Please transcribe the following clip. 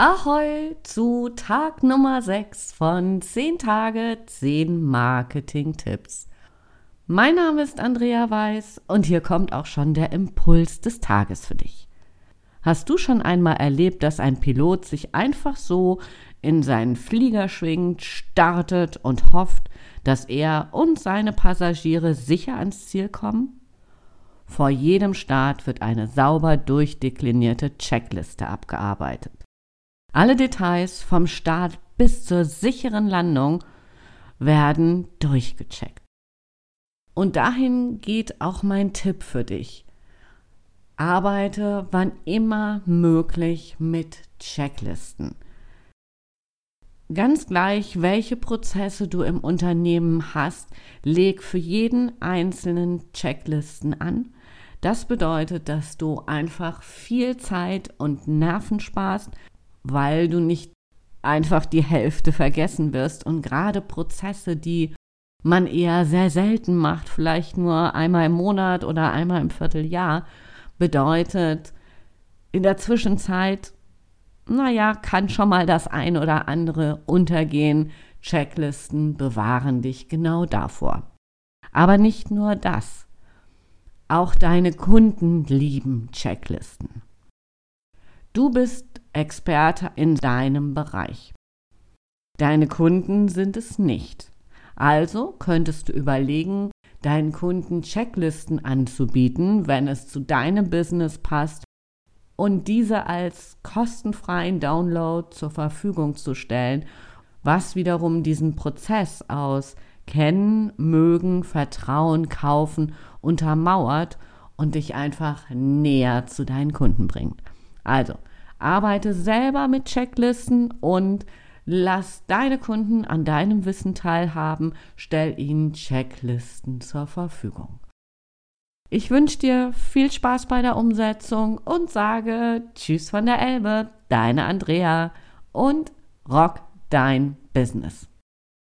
Ahoi zu Tag Nummer 6 von 10 Tage, 10 Marketing-Tipps. Mein Name ist Andrea Weiß und hier kommt auch schon der Impuls des Tages für dich. Hast du schon einmal erlebt, dass ein Pilot sich einfach so in seinen Flieger schwingt, startet und hofft, dass er und seine Passagiere sicher ans Ziel kommen? Vor jedem Start wird eine sauber durchdeklinierte Checkliste abgearbeitet. Alle Details vom Start bis zur sicheren Landung werden durchgecheckt. Und dahin geht auch mein Tipp für dich. Arbeite wann immer möglich mit Checklisten. Ganz gleich, welche Prozesse du im Unternehmen hast, leg für jeden einzelnen Checklisten an. Das bedeutet, dass du einfach viel Zeit und Nerven sparst weil du nicht einfach die Hälfte vergessen wirst. Und gerade Prozesse, die man eher sehr selten macht, vielleicht nur einmal im Monat oder einmal im Vierteljahr, bedeutet in der Zwischenzeit, naja, kann schon mal das ein oder andere untergehen. Checklisten bewahren dich genau davor. Aber nicht nur das. Auch deine Kunden lieben Checklisten. Du bist Experte in deinem Bereich. Deine Kunden sind es nicht. Also könntest du überlegen, deinen Kunden Checklisten anzubieten, wenn es zu deinem Business passt und diese als kostenfreien Download zur Verfügung zu stellen, was wiederum diesen Prozess aus Kennen, Mögen, Vertrauen, Kaufen untermauert und dich einfach näher zu deinen Kunden bringt. Also, Arbeite selber mit Checklisten und lass deine Kunden an deinem Wissen teilhaben. Stell ihnen Checklisten zur Verfügung. Ich wünsche dir viel Spaß bei der Umsetzung und sage Tschüss von der Elbe, deine Andrea und rock dein Business.